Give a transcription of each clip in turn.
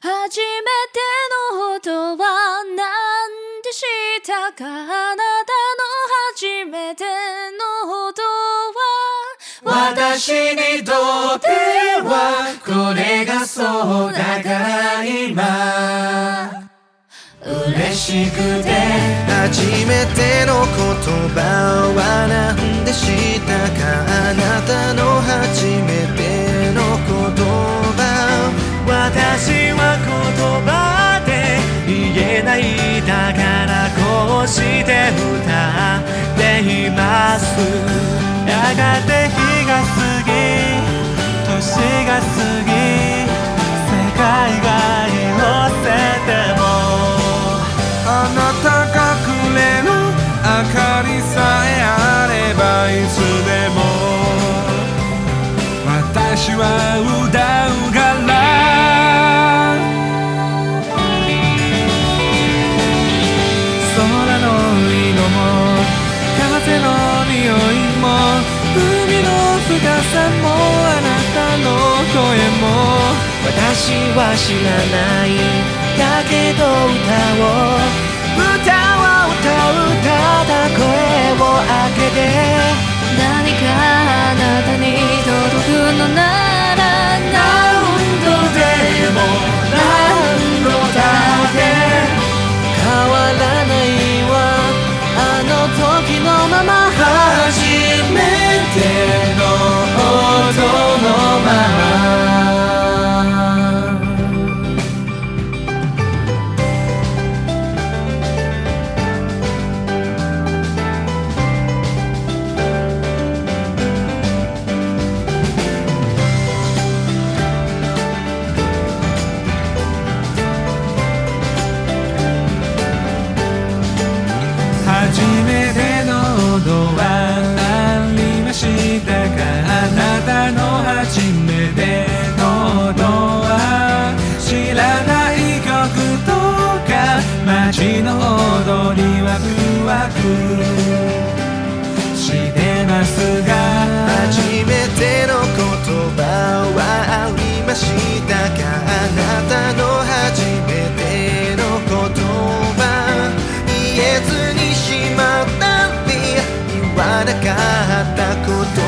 初めての音は何でしたかあなたの初めての音は私にとってはこれがそうだから今嬉しくて初めての言葉は何でしたか？あなたのして歌っています。やがて日が過ぎ年が過ぎ世界が寄せてもあなたがくれる明かりさえあればいつでも私は歌う。さんもあなたの声も私は知らない。だけど歌を。歌を歌うただ声を上げて。何かあなたに届くのな街の踊りワクワク。してますが初めての言葉はありましたかあなたの初めての言葉。言えずにしまったり言わなかった言葉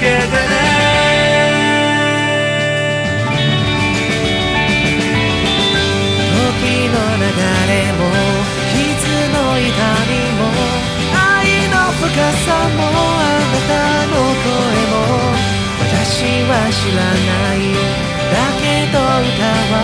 けてね。時の流れも傷の痛みも愛の深さもあなたの声も私は知らない。だけど歌は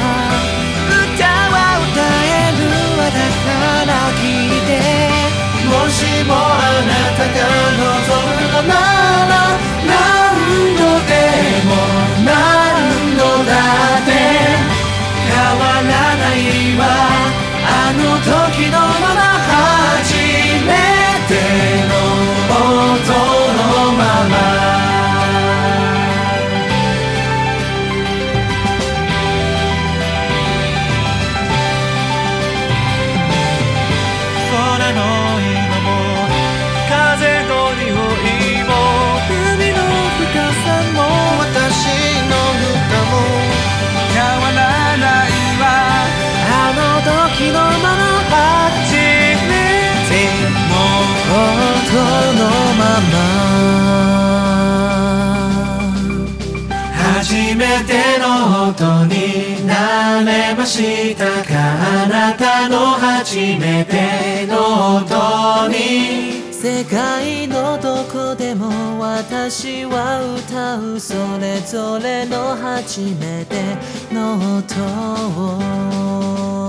めての音になれましたか。あなたの初めての音に。世界のどこでも私は歌う。それぞれの初めての音を。